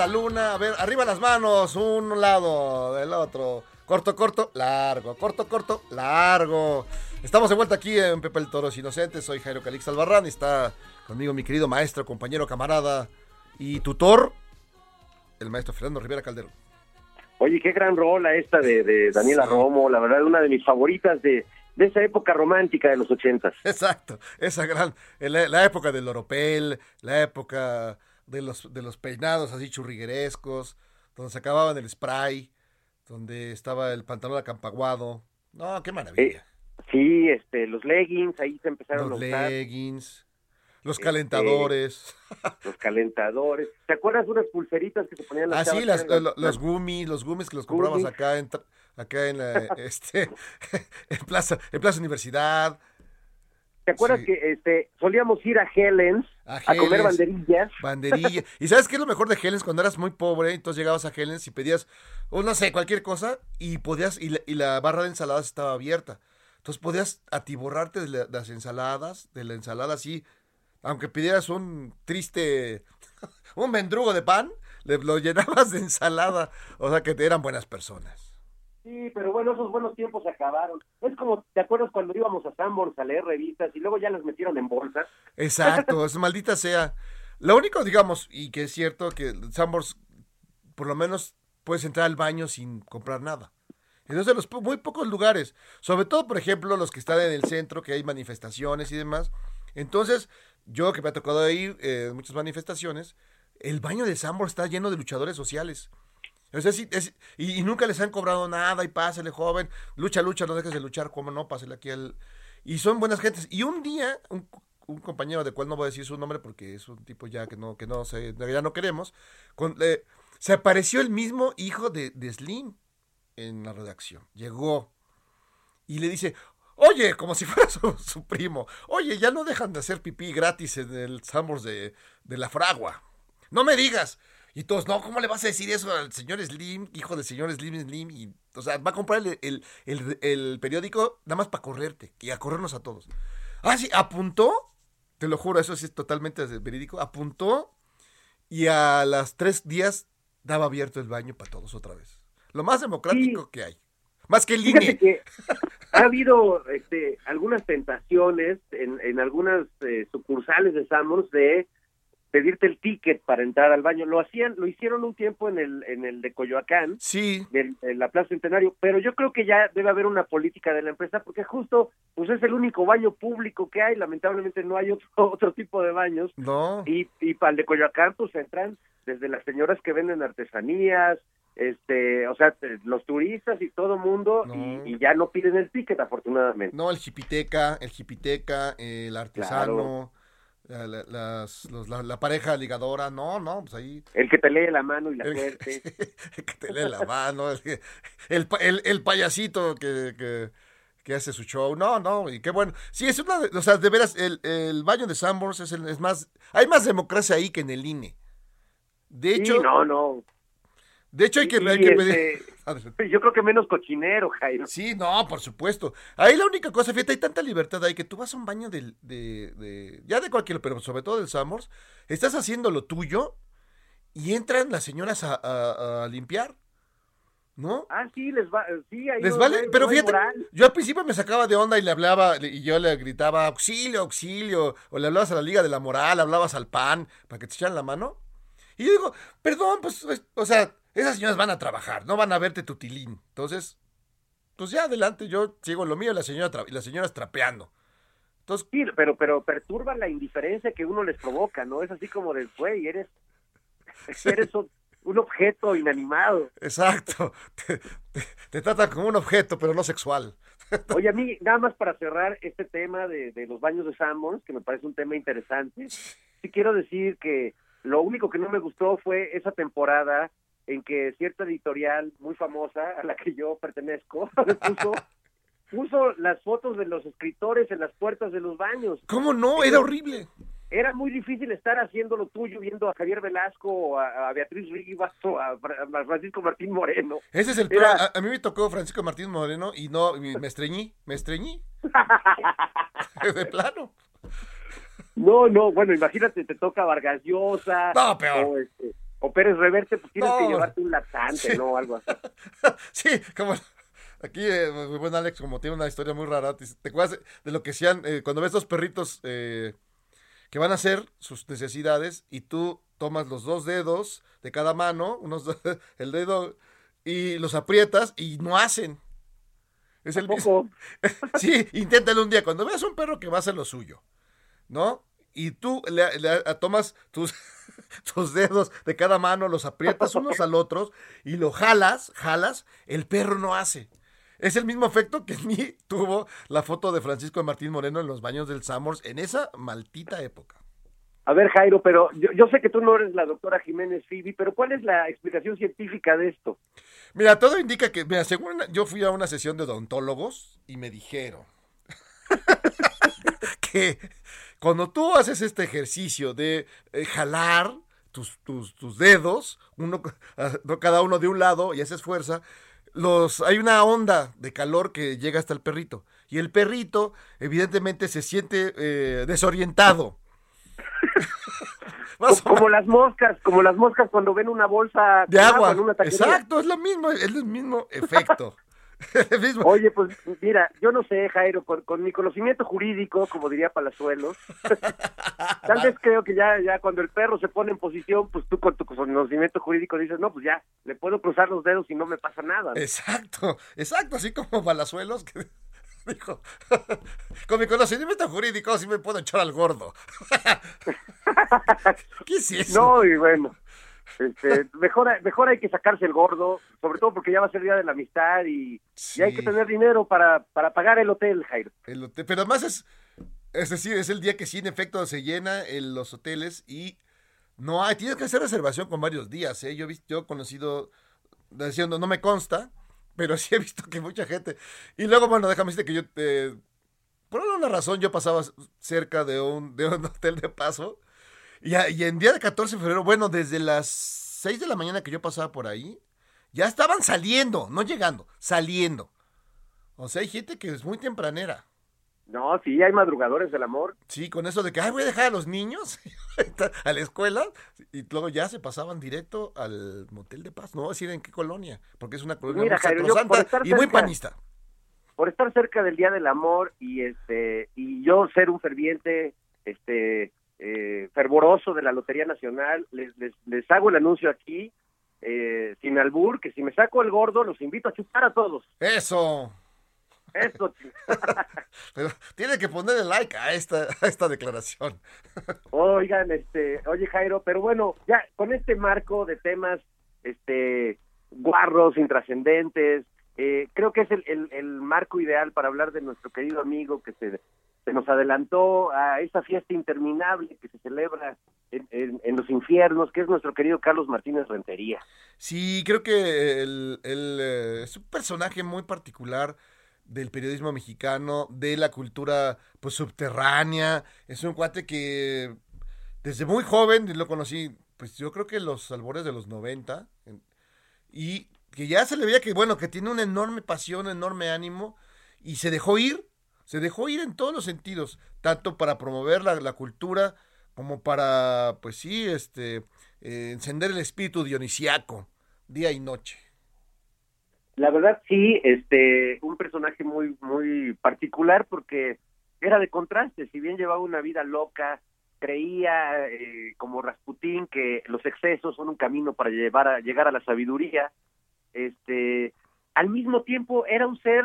la luna. A ver, arriba las manos, un lado del otro. Corto, corto, largo. Corto, corto, largo. Estamos de vuelta aquí en Pepe el Toro es Inocente. Soy Jairo Calix Albarrán. y Está conmigo mi querido maestro, compañero, camarada y tutor, el maestro Fernando Rivera Calderón. Oye, qué gran rola esta de, de Daniela Romo, la verdad, una de mis favoritas de, de esa época romántica de los ochentas. Exacto, esa gran, la, la época del oropel, la época de los, de los peinados así churriguerescos, donde se acababan el spray, donde estaba el pantalón acampaguado. No, qué maravilla. Sí, este, los leggings, ahí se empezaron los a usar. leggings, los Este, calentadores. Los calentadores. ¿Te acuerdas de unas pulseritas que se ponían las Ah, sí, las- que eran lo- los gummies, los gummies que los comprabas Gummies. acá en, acá en la, este, en Plaza, en Plaza Universidad. ¿Te acuerdas Sí. que este, solíamos ir a Helens a, comer Helens, banderillas? Banderilla. ¿Y sabes qué es lo mejor de Helens? Cuando eras muy pobre, entonces llegabas a Helens y pedías, o no sé, cualquier cosa, y podías, y la, y la barra de ensaladas estaba abierta. Entonces podías atiborrarte de la- de las ensaladas, de la ensalada así, aunque pidieras un triste, un mendrugo de pan, le, lo llenabas de ensalada. O sea que eran buenas personas. Sí, pero bueno, esos buenos tiempos se acabaron. Es como, ¿te acuerdas cuando íbamos a Sanborns a leer revistas y luego ya las metieron en bolsas? Exacto, es maldita sea. Lo único, digamos, y que es cierto, que Sambors, por lo menos, puedes entrar al baño sin comprar nada. Entonces, los po- muy pocos lugares, sobre todo, por ejemplo, los que están en el centro, que hay manifestaciones y demás. Entonces, yo que me ha tocado ir eh, muchas manifestaciones, el baño de Sambors está lleno de luchadores sociales. O sea, sí, es- y, nunca les han cobrado nada y pásele, joven, lucha, lucha, no dejes de luchar, cómo no, pásele aquí al... Y son buenas gentes. Y un día, un, un compañero de cual no voy a decir su nombre porque es un tipo ya que no, que no se, ya no queremos, con- eh, se apareció el mismo hijo de, de Slim en la redacción. Llegó y le dice, oye, como si fuera su, primo, oye, ya no dejan de hacer pipí gratis en el Sambors de, de la Fragua. No me digas. Y todos, no, ¿cómo le vas a decir eso al señor Slim, hijo del señor Slim Slim? Y, o sea, va a comprar el, el- el- el periódico nada más para correrte y a corrernos a todos. Ah, sí, apuntó, te lo juro, eso sí es totalmente verídico, apuntó y a las tres días daba abierto el baño para todos otra vez. Lo más democrático que hay. Más que el INE. que ha habido este, algunas tentaciones en, en algunas eh, sucursales de Samos de pedirte el ticket para entrar al baño. Lo hacían, lo hicieron un tiempo en el, en el de Coyoacán, sí. en, en la Plaza Centenario, pero yo creo que ya debe haber una política de la empresa porque justo pues es el único baño público que hay, lamentablemente no hay otro, otro tipo de baños. No. Y, y para el de Coyoacán pues entran desde las señoras que venden artesanías, este, o sea, te- los turistas y todo mundo y, y ya no piden el ticket afortunadamente. No, el jipiteca, el jipiteca, el artesano, la, la- las- los- la- la pareja ligadora, no, no, pues ahí El que te lee la mano y la suerte. que te lee la mano, el, el, el- el payasito que, que, que hace su show, no, no, y qué bueno. Sí, es una, de- o sea, de veras, el, el baño de Sanborns es, el- es más, hay más democracia ahí que en el INE. De Sí, hecho, no, no. De hecho hay que, hay que este, yo creo que menos cochinero, Jairo. Sí, no, por supuesto. Ahí la única cosa, fíjate, hay tanta libertad ahí que tú vas a un baño de, de, ya de cualquier, pero sobre todo del Summers, estás haciendo lo tuyo y entran las señoras a, a- a limpiar, ¿no? Ah, sí, les va, sí, ahí Les no- vale, no pero no fíjate, yo al principio me sacaba de onda y le hablaba, y yo le gritaba, auxilio, auxilio, o le hablabas a la Liga de la Moral, hablabas al PAN, para que te echaran la mano. Y yo digo, perdón, pues, es- o sea, esas señoras van a trabajar, no van a verte tutilín. Entonces, pues ya adelante, yo sigo lo mío y la señora, y las señoras trapeando. Entonces, Sí, pero, pero perturba la indiferencia que uno les provoca, ¿no? Es así como de, güey, eres, eres un, un objeto inanimado. exacto, te, te- te tratan como un objeto, pero no sexual. Oye, a mí, nada más para cerrar este tema de, de los baños de Sanborns, que me parece un tema interesante, sí quiero decir que lo único que no me gustó fue esa temporada en que cierta editorial muy famosa, a la que yo pertenezco, puso, puso las fotos de los escritores en las puertas de los baños. ¿Cómo no? Era horrible. Era muy difícil estar haciendo lo tuyo, viendo a Javier Velasco, o a, a Beatriz Rivas, o a, Fra- a Francisco Martín Moreno. Ese es el Era- a, a mí me tocó Francisco Martín Moreno y no, me estreñí, me estreñí. de plano. No, no, bueno, imagínate, te toca Vargas Llosa. No, peor. O, este, o Pérez Reverte, pues tienes No. que llevarte un laxante, Sí. ¿no? Algo así. Sí, como aquí, eh, muy buen Alex, como tiene una historia muy rara, te, te acuerdas de, lo que hacían eh, cuando ves dos perritos eh, que van a hacer sus necesidades y tú tomas los dos dedos de cada mano, unos el dedo y los aprietas y no hacen. Es el mismo. sí, inténtalo un día cuando veas un perro que va a hacer lo suyo, ¿no? Y tú le, le- tomas tus, tus dedos de cada mano, los aprietas unos al otros y lo jalas, jalas, el perro no hace. Es el mismo efecto que en mí tuvo la foto de Francisco Martín Moreno en los baños del Samors en esa maldita época. A ver, Jairo, pero yo, yo sé que tú no eres la doctora Jiménez Fibi, pero ¿cuál es la explicación científica de esto? Mira, todo indica que, mira, según yo fui a una sesión de odontólogos y me dijeron que cuando tú haces este ejercicio de eh, jalar tus, tus, tus dedos, uno, ah, cada uno de un lado y haces fuerza, los, hay una onda de calor que llega hasta el perrito. Y el perrito, evidentemente, se siente eh, desorientado. Co- Como las moscas, como las moscas cuando ven una bolsa De agua. en una. Exacto, es lo mismo, es el mismo efecto. Mismo. Oye, pues mira, yo no sé, Jairo, con, con mi conocimiento jurídico, como diría Palazuelos, tal vez creo que ya, ya cuando el perro se pone en posición, pues tú con tu conocimiento jurídico dices, no, pues ya, le puedo cruzar los dedos y no me pasa nada. Exacto, exacto, así como Balazuelos que dijo, con mi conocimiento jurídico sí me puedo echar al gordo. ¿Qué es eso? No, y bueno, este, mejor, mejor hay que sacarse el gordo, sobre todo porque ya va a ser día de la amistad y, y hay que tener dinero para, para pagar el hotel, Jairo. El hotel- pero además es, es decir, es el día que sí, en efecto, se llena en los hoteles y no hay, tienes que hacer reservación con varios días, ¿eh? Yo he visto, yo he conocido, diciendo, no me consta, pero sí he visto que mucha gente, y luego, bueno, déjame decirte que yo, eh, por alguna razón, yo pasaba cerca de un, de un hotel de paso, y, y en día de 14 de febrero, bueno, desde las 6 de la mañana que yo pasaba por ahí, ya estaban saliendo, no llegando, saliendo. O sea, hay gente que es muy tempranera. No, sí, hay madrugadores del amor. Sí, con eso de que, ay, voy a dejar a los niños a la escuela. Y luego ya se pasaban directo al motel de paz. No voy a decir en qué colonia, porque es una colonia Mira, muy Jairo, yo por sacrosanta estar y muy panista. por estar cerca del Día del Amor y este y yo ser un ferviente este eh, fervoroso de la Lotería Nacional, les, les, les hago el anuncio aquí, eh, sin albur, que si me saco el gordo, los invito a chupar a todos. Eso. Eso. Pero tiene que ponerle like a esta, a esta declaración. Oigan, este, oye Jairo, pero bueno, ya con este marco de temas, este, guarros, intrascendentes, eh, creo que es el, el, el marco ideal para hablar de nuestro querido amigo que se, se nos adelantó a esa fiesta interminable que se celebra en, en- en los infiernos, que es nuestro querido Carlos Martínez Rentería. Sí, creo que él, él, eh, es un personaje muy particular del periodismo mexicano, de la cultura pues subterránea. Es un cuate que desde muy joven lo conocí, pues yo creo que los albores de los 90 en- y que ya se le veía que bueno, que tiene una enorme pasión, enorme ánimo y se dejó ir, se dejó ir en todos los sentidos, tanto para promover la, cultura como para pues sí, este eh, encender el espíritu dionisiaco día y noche. La verdad sí, este, un personaje muy muy particular porque era de contraste, si bien llevaba una vida loca, creía eh, como Rasputín que los excesos son un camino para llevar a, llegar a la sabiduría, este, al mismo tiempo era un ser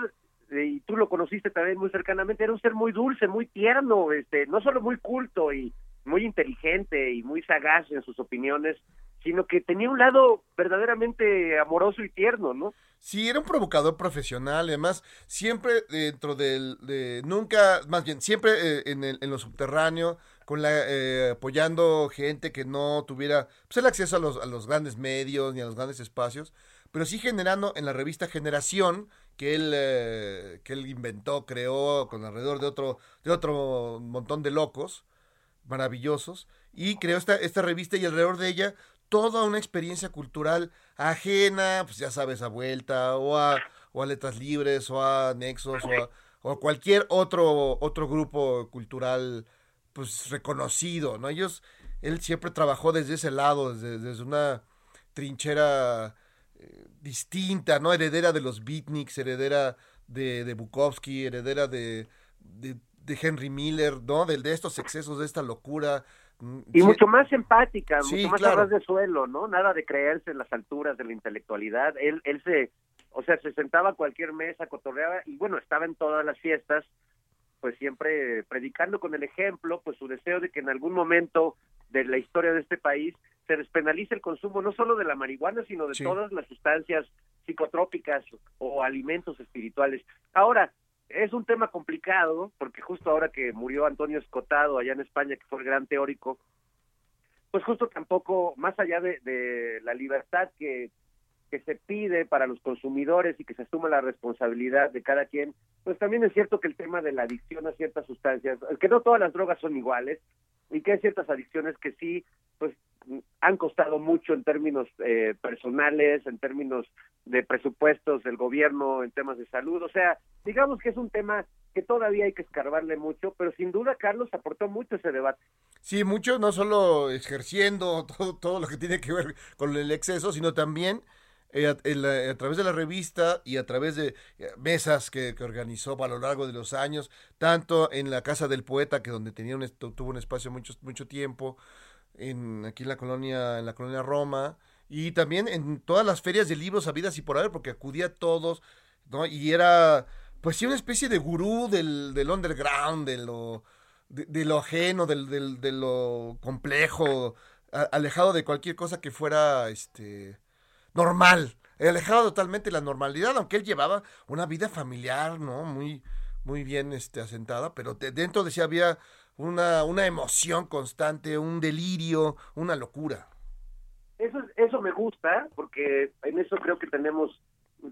eh, y tú lo conociste también muy cercanamente, era un ser muy dulce, muy tierno, este, no solo muy culto y muy inteligente y muy sagaz en sus opiniones, sino que tenía un lado verdaderamente amoroso y tierno, ¿no? Sí, era un provocador profesional, además, siempre dentro del, de, nunca, más bien, siempre eh, en, el, en lo subterráneo, con la, eh, apoyando gente que no tuviera pues, el acceso a los, a los grandes medios ni a los grandes espacios, pero sí generando en la revista Generación, que él, eh, que él inventó, creó con alrededor de otro, de otro montón de locos maravillosos, y creó esta, esta revista y alrededor de ella toda una experiencia cultural ajena, pues ya sabes, a Vuelta, o a, o a Letras Libres, o a Nexos, o a, o a cualquier otro, otro grupo cultural, pues reconocido, ¿no? Ellos, él siempre trabajó desde ese lado, desde, desde una trinchera eh, distinta, ¿no? Heredera de los beatniks, heredera de, de Bukowski, heredera de, de, de Henry Miller, ¿no? De, de estos excesos, de esta locura. Y mucho más empática, Sí, mucho más claro. a ras de suelo, ¿no? Nada de creerse en las alturas de la intelectualidad. Él, él se, o sea, se sentaba a cualquier mesa, cotorreaba y bueno, estaba en todas las fiestas, pues siempre predicando con el ejemplo, pues su deseo de que en algún momento de la historia de este país se despenalice el consumo no solo de la marihuana, sino de Sí. todas las sustancias psicotrópicas o alimentos espirituales. Ahora, es un tema complicado, porque justo ahora que murió Antonio Escotado allá en España, que fue el gran teórico, pues justo tampoco, más allá de, de la libertad que, que se pide para los consumidores y que se asuma la responsabilidad de cada quien, pues también es cierto que el tema de la adicción a ciertas sustancias, que no todas las drogas son iguales y que hay ciertas adicciones que sí, pues han costado mucho en términos eh, personales, en términos de presupuestos del gobierno, en temas de salud, o sea, digamos que es un tema que todavía hay que escarbarle mucho, pero sin duda Carlos aportó mucho ese debate. Sí, mucho, no solo ejerciendo todo, todo lo que tiene que ver con el exceso, sino también eh, a, través de la revista y a través de eh, mesas que, organizó a lo largo de los años, tanto en la Casa del Poeta, que donde tenía un, tuvo un espacio mucho, mucho tiempo, en, aquí en la colonia, en la colonia Roma, y también en todas las ferias de libros habidas y por haber, porque acudía a todos, ¿no? Y era, pues sí, una especie de gurú del, del underground, de lo, de, lo ajeno, de lo complejo, alejado de cualquier cosa que fuera, este, normal, alejado totalmente de la normalidad, aunque él llevaba una vida familiar, ¿no? Muy, muy bien, este, asentada, pero de- dentro de sí había una, una emoción constante, un delirio, una locura. Eso, eso me gusta, porque en eso creo que tenemos,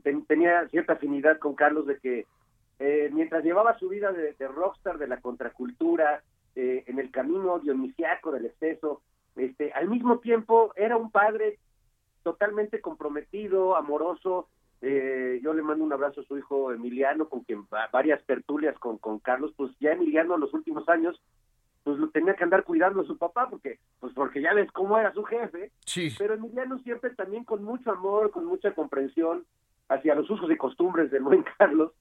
ten- tenía cierta afinidad con Carlos de que eh, mientras llevaba su vida de, de rockstar, de la contracultura, eh, en el camino dionisiaco del exceso, este, al mismo tiempo era un padre totalmente comprometido, amoroso. Eh, yo le mando un abrazo a su hijo Emiliano, con quien va- varias tertulias con, con Carlos, pues ya Emiliano en los últimos años, pues lo tenía que andar cuidando a su papá, porque, pues porque ya ves cómo era su jefe. Sí. Pero Emiliano siempre también con mucho amor, con mucha comprensión hacia los usos y costumbres del buen Carlos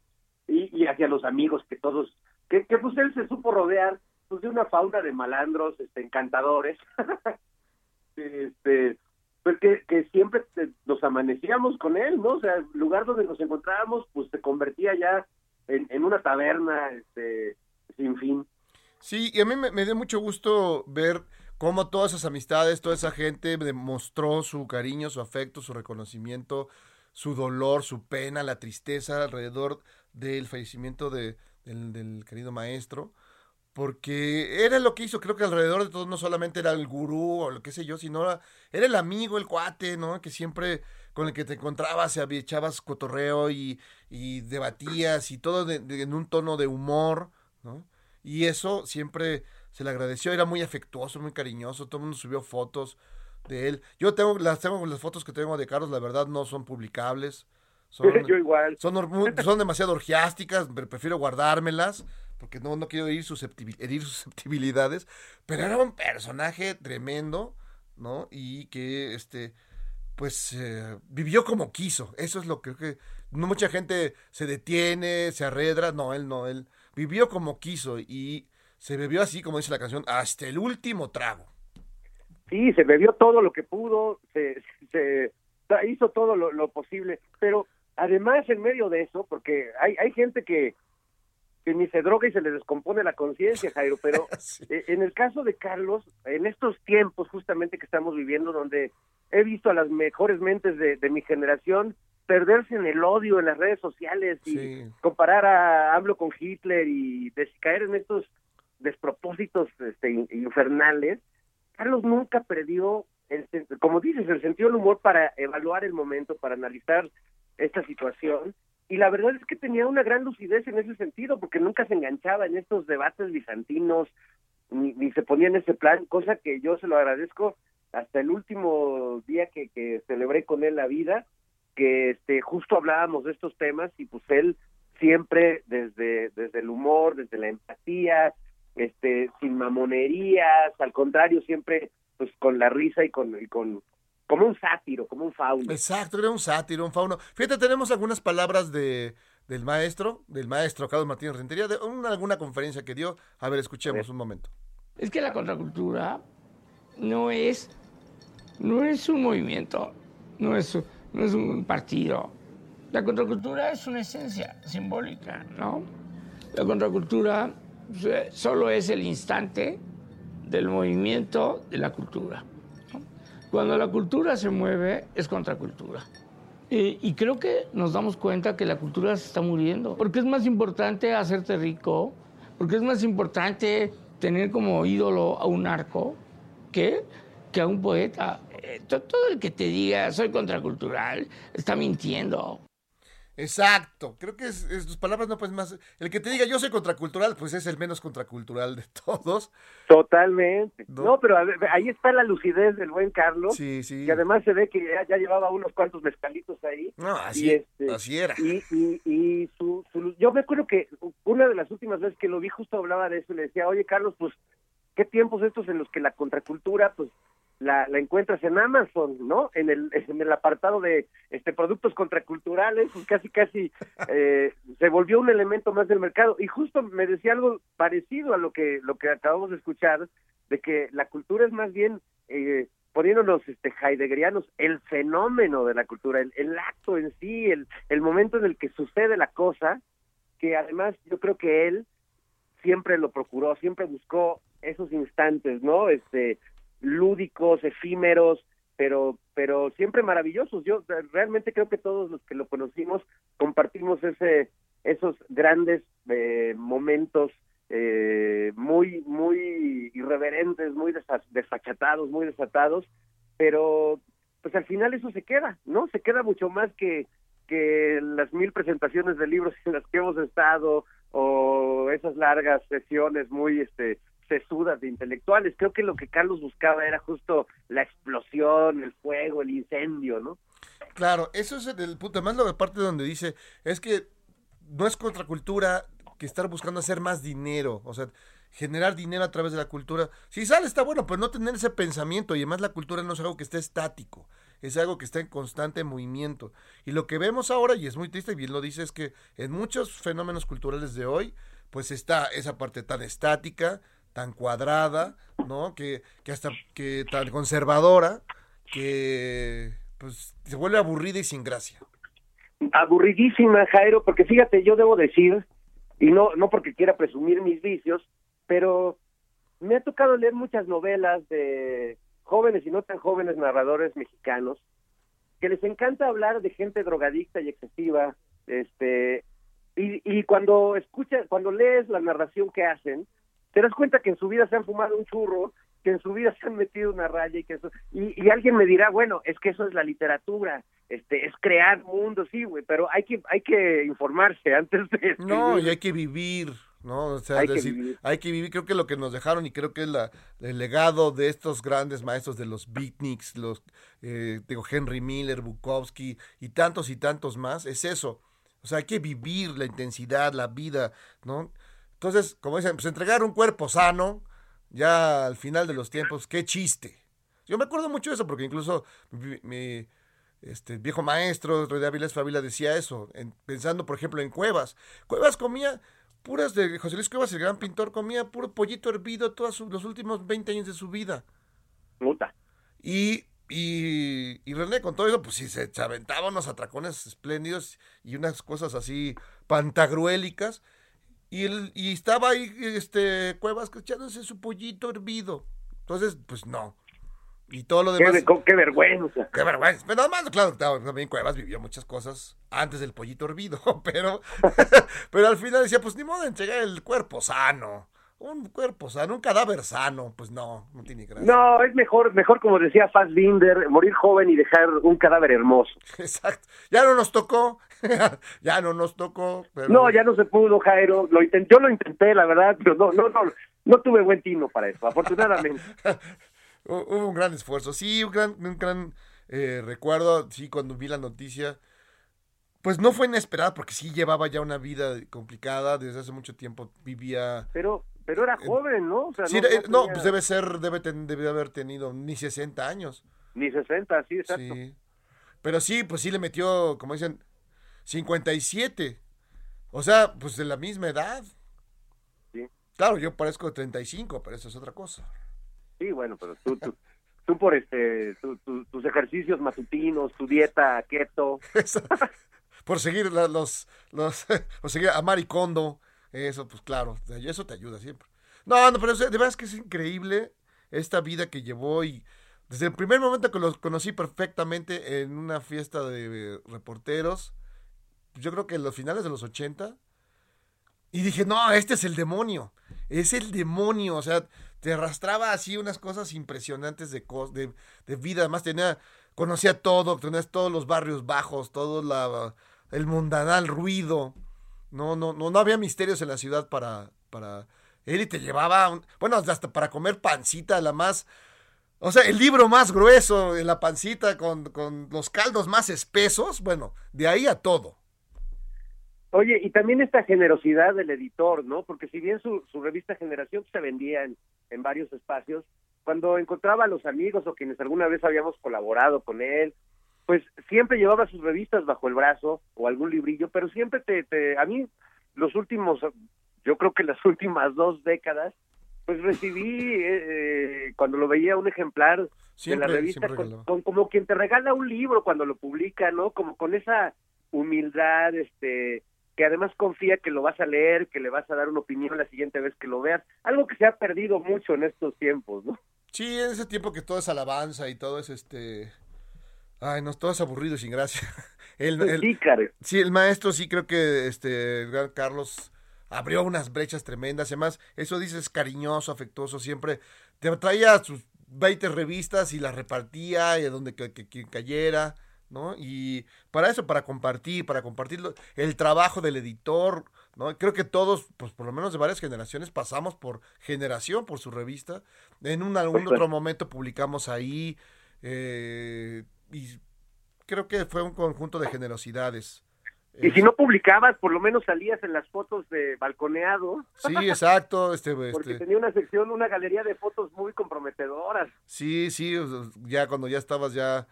y, y hacia los amigos que todos, que, que pues él se supo rodear pues de una fauna de malandros, este, encantadores, este, pues que, que siempre te- nos amanecíamos con él, ¿no? O sea, el lugar donde nos encontrábamos, pues se convertía ya en, una taberna, este, sin fin. Sí, y a mí me, dio mucho gusto ver cómo todas esas amistades, toda esa gente demostró su cariño, su afecto, su reconocimiento, su dolor, su pena, la tristeza alrededor del fallecimiento de, del querido maestro. Porque era lo que hizo, creo que alrededor de todo no solamente era el gurú o lo que sé yo, sino era, era el amigo, el cuate, ¿no? Que siempre con el que te encontrabas, echabas cotorreo y, y debatías y todo de- de- en un tono de humor, ¿no? Y eso siempre se le agradeció, era muy afectuoso, muy cariñoso, todo el mundo subió fotos de él. Yo tengo las tengo las fotos que tengo de Carlos, la verdad no son publicables. Son, Yo igual. Son, son demasiado orgiásticas, prefiero guardármelas porque no, no quiero herir, susceptibil- herir susceptibilidades. Pero era un personaje tremendo, ¿no? Y que, este, pues, eh, vivió como quiso. Eso es lo que creo que no mucha gente se detiene, se arredra. No, él no, él vivió como quiso y se bebió así, como dice la canción, hasta el último trago. Sí, se bebió todo lo que pudo, se, se hizo todo lo, lo posible, pero además en medio de eso, porque hay, hay gente que, que ni se droga y se le descompone la conciencia, Jairo, pero eh, en el caso de Carlos, en estos tiempos justamente que estamos viviendo, donde he visto a las mejores mentes de, de mi generación perderse en el odio en las redes sociales y Sí. comparar a AMLO con Hitler y caer en estos despropósitos este, in- infernales, Carlos nunca perdió, el, como dices, el sentido del humor para evaluar el momento, para analizar esta situación. Y la verdad es que tenía una gran lucidez en ese sentido, porque nunca se enganchaba en estos debates bizantinos, ni, ni se ponía en ese plan, cosa que yo se lo agradezco hasta el último día que, que celebré con él la vida, que este justo hablábamos de estos temas y pues él siempre desde desde el humor, desde la empatía, este sin mamonerías, al contrario, siempre pues con la risa y con y con como un sátiro, como un fauno. Exacto, era un sátiro, un fauno. Fíjate, tenemos algunas palabras de, del maestro, del maestro Carlos Martínez Rentería, de una, alguna conferencia que dio. A ver, escuchemos un momento. Es que la contracultura no es, no es un movimiento, no es, no es un partido. La contracultura es una esencia simbólica, ¿no? La contracultura solo es el instante del movimiento de la cultura. Cuando la cultura se mueve, es contracultura. Eh, y creo que nos damos cuenta que la cultura se está muriendo. Porque es más importante hacerte rico, porque es más importante tener como ídolo a un arco que, que a un poeta. Eh, to- todo el que te diga soy contracultural está mintiendo. Exacto, creo que es, es- tus palabras no pues más. El que te diga yo soy contracultural, pues es el menos contracultural de todos. Totalmente. No. No, pero ver, ahí está la lucidez del buen Carlos. Sí, sí. Que además se ve que ya, ya llevaba unos cuantos mezcalitos ahí. No, así, Y, este, así era. Y, y, y su, su- yo me acuerdo que una de las últimas veces que lo vi justo hablaba de eso y le decía, oye Carlos, pues, ¿qué tiempos estos en los que la contracultura, pues, la, la encuentras en Amazon, ¿no? En el, en el apartado de este productos contraculturales, pues casi casi eh, se volvió un elemento más del mercado. Y justo me decía algo parecido a lo que, lo que acabamos de escuchar, de que la cultura es más bien, eh, poniéndonos este, heideggerianos, el fenómeno de la cultura, el, el acto en sí, el, el momento en el que sucede la cosa, que además yo creo que él siempre lo procuró, siempre buscó esos instantes, ¿no? Este, efímeros, pero pero siempre maravillosos. Yo eh, realmente creo que todos los que lo conocimos compartimos ese esos grandes eh, momentos eh, muy muy irreverentes, muy desfachatados, muy desatados, pero pues al final eso se queda, ¿no? Se queda mucho más que que las mil presentaciones de libros en las que hemos estado o esas largas sesiones muy este sesudas de intelectuales. Creo que lo que Carlos buscaba era justo la explosión, el fuego, el incendio, ¿no? Claro, eso es el punto. Además, la parte donde dice es que no es contracultura que estar buscando hacer más dinero, o sea, generar dinero a través de la cultura. Si sale está bueno, pero no tener ese pensamiento y además la cultura no es algo que esté estático, es algo que está en constante movimiento. Y lo que vemos ahora, y es muy triste, y bien lo dice, es que en muchos fenómenos culturales de hoy, pues está esa parte tan estática, tan cuadrada, ¿no? Que, que hasta que tan conservadora, que pues se vuelve aburrida y sin gracia. Aburridísima, Jairo, porque fíjate, yo debo decir, y no, no porque quiera presumir mis vicios, pero me ha tocado leer muchas novelas de jóvenes y no tan jóvenes narradores mexicanos que les encanta hablar de gente drogadicta y excesiva, este, y, y cuando escuchas, cuando lees la narración que hacen, te das cuenta que en su vida se han fumado un churro, que en su vida se han metido una raya y que eso, y, y alguien me dirá, bueno, es que eso es la literatura, este, es crear mundos, sí, güey, pero hay que, hay que informarse antes de No, y hay que vivir, ¿no? O sea, Hay que decir, vivir. hay que vivir. Creo que lo que nos dejaron, y creo que es la, el legado de estos grandes maestros de los beatniks, los, eh, digo, Henry Miller, Bukowski, y tantos y tantos más, es eso. O sea, hay que vivir la intensidad, la vida, ¿no? Entonces, como dicen, pues entregar un cuerpo sano, ya al final de los tiempos, qué chiste. Yo me acuerdo mucho de eso, porque incluso mi, mi, este viejo maestro, de Avilés Favila, decía eso, en- pensando, por ejemplo, en Cuevas. Cuevas comía puras de José Luis Cuevas, el gran pintor, comía puro pollito hervido todos los últimos 20 años de su vida. Puta. Y, y, y René, con todo eso, pues sí, se, se aventaba unos atracones espléndidos y unas cosas así pantagruélicas. Y, él, y estaba ahí, este, Cuevas, echándose su pollito hervido. Entonces, pues no. Y todo lo Qué, demás. co- qué vergüenza. Qué vergüenza. Pero además, claro, claro, también Cuevas vivió muchas cosas antes del pollito hervido, pero, pero al final decía, pues ni modo de entregar el cuerpo sano. Un cuerpo sano, un cadáver sano, pues no, no tiene gracia. No, es mejor, mejor como decía Fassbinder, morir joven y dejar un cadáver hermoso. Exacto. Ya no nos tocó, ya no nos tocó. Pero... No, ya no se pudo, Jairo. Lo yo lo intenté, la verdad, pero no, no, no, no tuve buen tino para eso, afortunadamente. Hu- Hubo un gran esfuerzo, sí, un gran, un gran eh, recuerdo, sí, cuando vi la noticia, pues no fue inesperada porque sí llevaba ya una vida complicada, desde hace mucho tiempo vivía... Pero, pero era joven, ¿no? O sea, Sí, no, eh, no, tenía pues debe ser, debe, ten- debe haber tenido ni 60 años. Ni 60, sí, exacto. Sí. Pero sí, pues sí le metió, como dicen, 57. O sea, pues de la misma edad. Sí. Claro, yo parezco de 35, pero eso es otra cosa. Sí, bueno, pero tú, tú, tú por este, tu- tu- tus ejercicios matutinos, tu dieta keto. Por seguir la- los, los, por seguir a Maricondo, eso, pues claro, eso te ayuda siempre. No, no, pero de verdad es que es increíble esta vida que llevó y desde el primer momento que lo conocí perfectamente en una fiesta de reporteros, yo creo que en los finales de los 80, y dije, no, este es el demonio, es el demonio, o sea, te arrastraba así unas cosas impresionantes de, de, de vida, además tenía, conocía todo, tenías todos los barrios bajos, todo la, el mundanal ruido, no, no, no, no había misterios en la ciudad para, para él y te llevaba, bueno, hasta para comer pancita, la más, o sea, el libro más grueso la pancita con, con los caldos más espesos, bueno, de ahí a todo. Oye, y también esta generosidad del editor, ¿no? Porque si bien su, su revista Generación se vendía en, en varios espacios, cuando encontraba a los amigos o quienes alguna vez habíamos colaborado con él, pues siempre llevaba sus revistas bajo el brazo o algún librillo, pero siempre te, te a mí los últimos, yo creo que las últimas dos décadas, pues recibí eh, eh, cuando lo veía un ejemplar Siempre- de la revista con- como quien te regala un libro cuando lo publica, ¿no? Como con esa humildad, este, que además confía que lo vas a leer, que le vas a dar una opinión la siguiente vez que lo veas, algo que se ha perdido mucho en estos tiempos, ¿no? Sí, en ese tiempo que todo es alabanza y todo es este. Ay, no, todo es aburrido y sin gracia. El, el- Sí, el maestro sí creo que este el gran Carlos abrió unas brechas tremendas. Además, eso dices cariñoso, afectuoso, siempre te traía sus 20 revistas y las repartía y a donde que, que- quien cayera, ¿no? Y para eso, para compartir, para compartir lo- el trabajo del editor, ¿no? Creo que todos, pues por lo menos de varias generaciones, pasamos por generación, por su revista. En un algún otro momento publicamos ahí eh, y creo que fue un conjunto de generosidades. Y si no publicabas, por lo menos salías en las fotos de balconeado. Sí, exacto. Este, Porque este, tenía una sección, una galería de fotos muy comprometedoras. sí, sí, ya cuando ya estabas ya,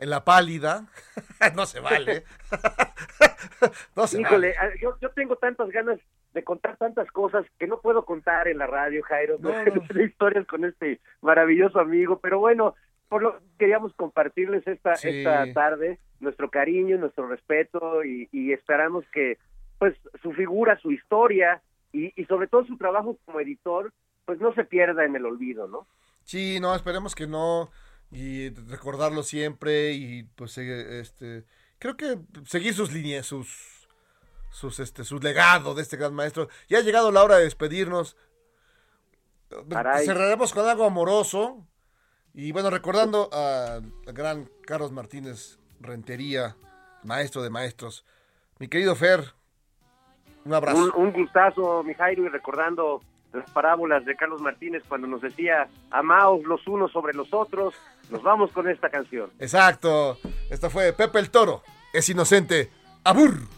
En la pálida. no se vale. no se Híjole, vale. yo, yo tengo tantas ganas de contar tantas cosas que no puedo contar en la radio, Jairo. No, de historias con este maravilloso amigo. Pero bueno, por lo queríamos compartirles esta, Sí. esta tarde nuestro cariño, nuestro respeto y, y esperamos que pues su figura, su historia y, y sobre todo su trabajo como editor pues no se pierda en el olvido, ¿no? Sí, no, esperemos que no. Y recordarlo siempre. Y pues este. Creo que seguir sus líneas, sus. Sus, este, sus legado de este gran maestro. Ya ha llegado la hora de despedirnos. Caray. Cerraremos con algo amoroso. Y bueno, recordando al gran Carlos Martínez Rentería, maestro de maestros. Mi querido Fer, un abrazo. Un, un gustazo, mi Jairo, y recordando las parábolas de Carlos Martínez cuando nos decía, amaos los unos sobre los otros, nos vamos con esta canción. Exacto. Esta fue Pepe el Toro. Es inocente. Abur.